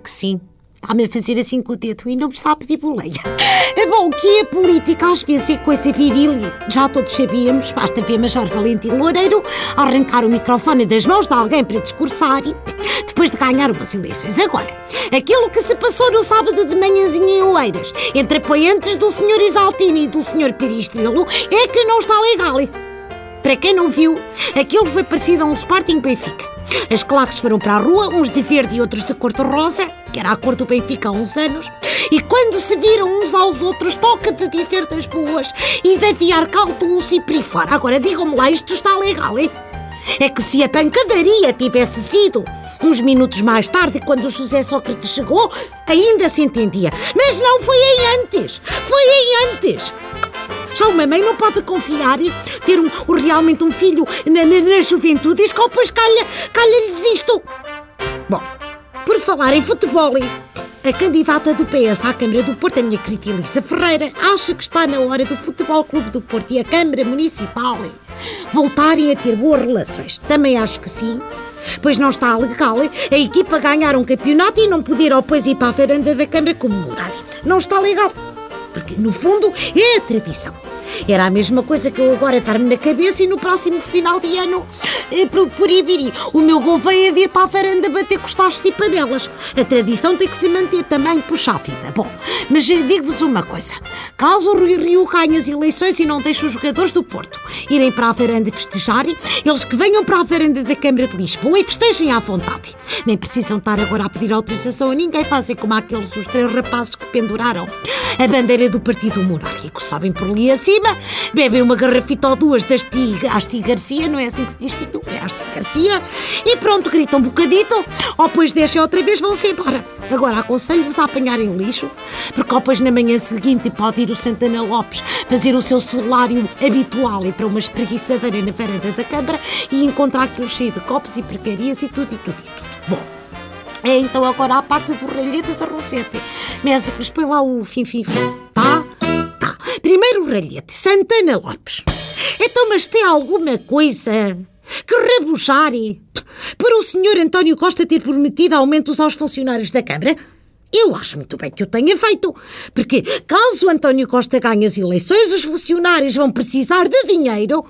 que sim. Está-me a fazer assim com o dedo e não me está a pedir boleia. É bom, o que é política às vezes é coisa viril já todos sabíamos, basta ver Major Valentim Loureiro arrancar o microfone das mãos de alguém para discursar e depois de ganhar umas eleições. Agora, aquilo que se passou no sábado de manhãzinha em Oeiras entre apoiantes do Sr. Isaltini e do Sr. Piristrelo é que não está legal. Para quem não viu, aquilo foi parecido a um Sporting Benfica. As claques foram para a rua, uns de verde e outros de cor de rosa, que era a cor do Benfica há uns anos, e quando se viram uns aos outros, toca de dizer das boas e de aviar caldos e por aí fora. Agora digam-me lá, isto está legal, hein? É que se a pancadaria tivesse sido uns minutos mais tarde, quando o José Sócrates chegou, ainda se entendia. Mas não foi em antes! Foi em antes! Já uma mãe não pode confiar ter um, realmente um filho na, na, na juventude e depois calha, calha-lhes isto. Bom, por falar em futebol, a candidata do PS à Câmara do Porto, a minha querida Elisa Ferreira, acha que está na hora do Futebol Clube do Porto e a Câmara Municipal voltarem a ter boas relações. Também acho que sim. Pois não está legal a equipa ganhar um campeonato e não poder ao depois ir para a varanda da Câmara comemorar. Não está legal. Porque, no fundo, é a tradição. Era a mesma coisa que eu agora dar-me na cabeça e no próximo final de ano, eh, por, por o meu Gouveia ir para a varanda bater com os tachos e panelas. A tradição tem que se manter também, puxa a vida. Bom, mas eh, digo-vos uma coisa. Caso o Rui Rio ganhe as eleições e não deixe os jogadores do Porto irem para a varanda festejarem, eles que venham para a varanda da Câmara de Lisboa e festejem à vontade. Nem precisam estar agora a pedir autorização a ninguém, fazem como aqueles os três rapazes que penduraram a bandeira do Partido Monárquico. Sobem por ali acima, bebem uma garrafita ou duas das ti, Asti Garcia, não é assim que se diz, filho? É Asti Garcia. E pronto, gritam um bocadito, ou depois deixam outra vez, vão-se embora. Agora, aconselho-vos a apanharem lixo, porque ou depois na manhã seguinte pode ir o Santana Lopes fazer o seu salário habitual e para uma espreguiçadeira na varanda da Câmara e encontrar aquilo cheio de copos e porcarias e tudo, e tudo, e tudo. Bom, é então agora a parte do ralhete da Rosete. Mésicles, põe lá o fim-fim-fim. Primeiro o ralhete, Santana Lopes. Então, mas tem alguma coisa que rebuchar por o senhor António Costa ter prometido aumentos aos funcionários da Câmara? Eu acho muito bem que o tenha feito, porque caso António Costa ganhe as eleições, os funcionários vão precisar de dinheiro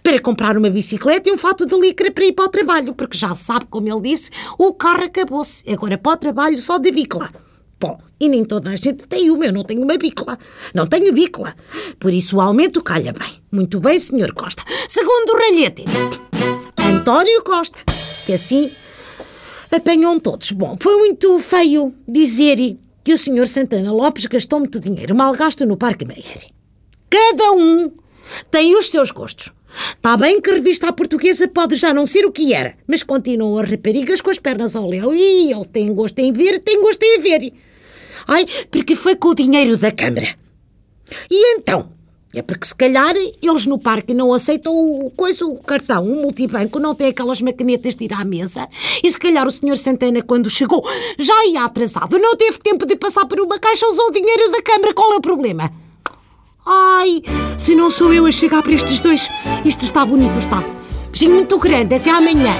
para comprar uma bicicleta e um fato de licra para ir para o trabalho, porque já sabe, como ele disse, o carro acabou-se. Agora para o trabalho só de bicla. Bom, e nem toda a gente tem uma, eu não tenho uma bicla. Não tenho bicla. Por isso o aumento calha bem. Muito bem, senhor Costa. Segundo o ralhete, António Costa, que assim apanham todos. Bom, foi muito feio dizer que o senhor Santana Lopes gastou muito dinheiro mal gasto no Parque Meyer. Cada um tem os seus gostos. Está bem que a revista à portuguesa pode já não ser o que era, mas continuam as raparigas com as pernas ao léu e eles têm gosto em ver, têm gosto em ver. Ai, porque foi com o dinheiro da Câmara. E então? É porque se calhar eles no parque não aceitam o, coisa, o cartão, o multibanco, não tem aquelas macanetas de ir à mesa. E se calhar o senhor Santana, quando chegou, já ia atrasado, não teve tempo de passar por uma caixa, usou o dinheiro da Câmara. Qual é o problema? Ai, se não sou eu a chegar para estes dois, isto está bonito, está. Beijinho muito grande, até amanhã.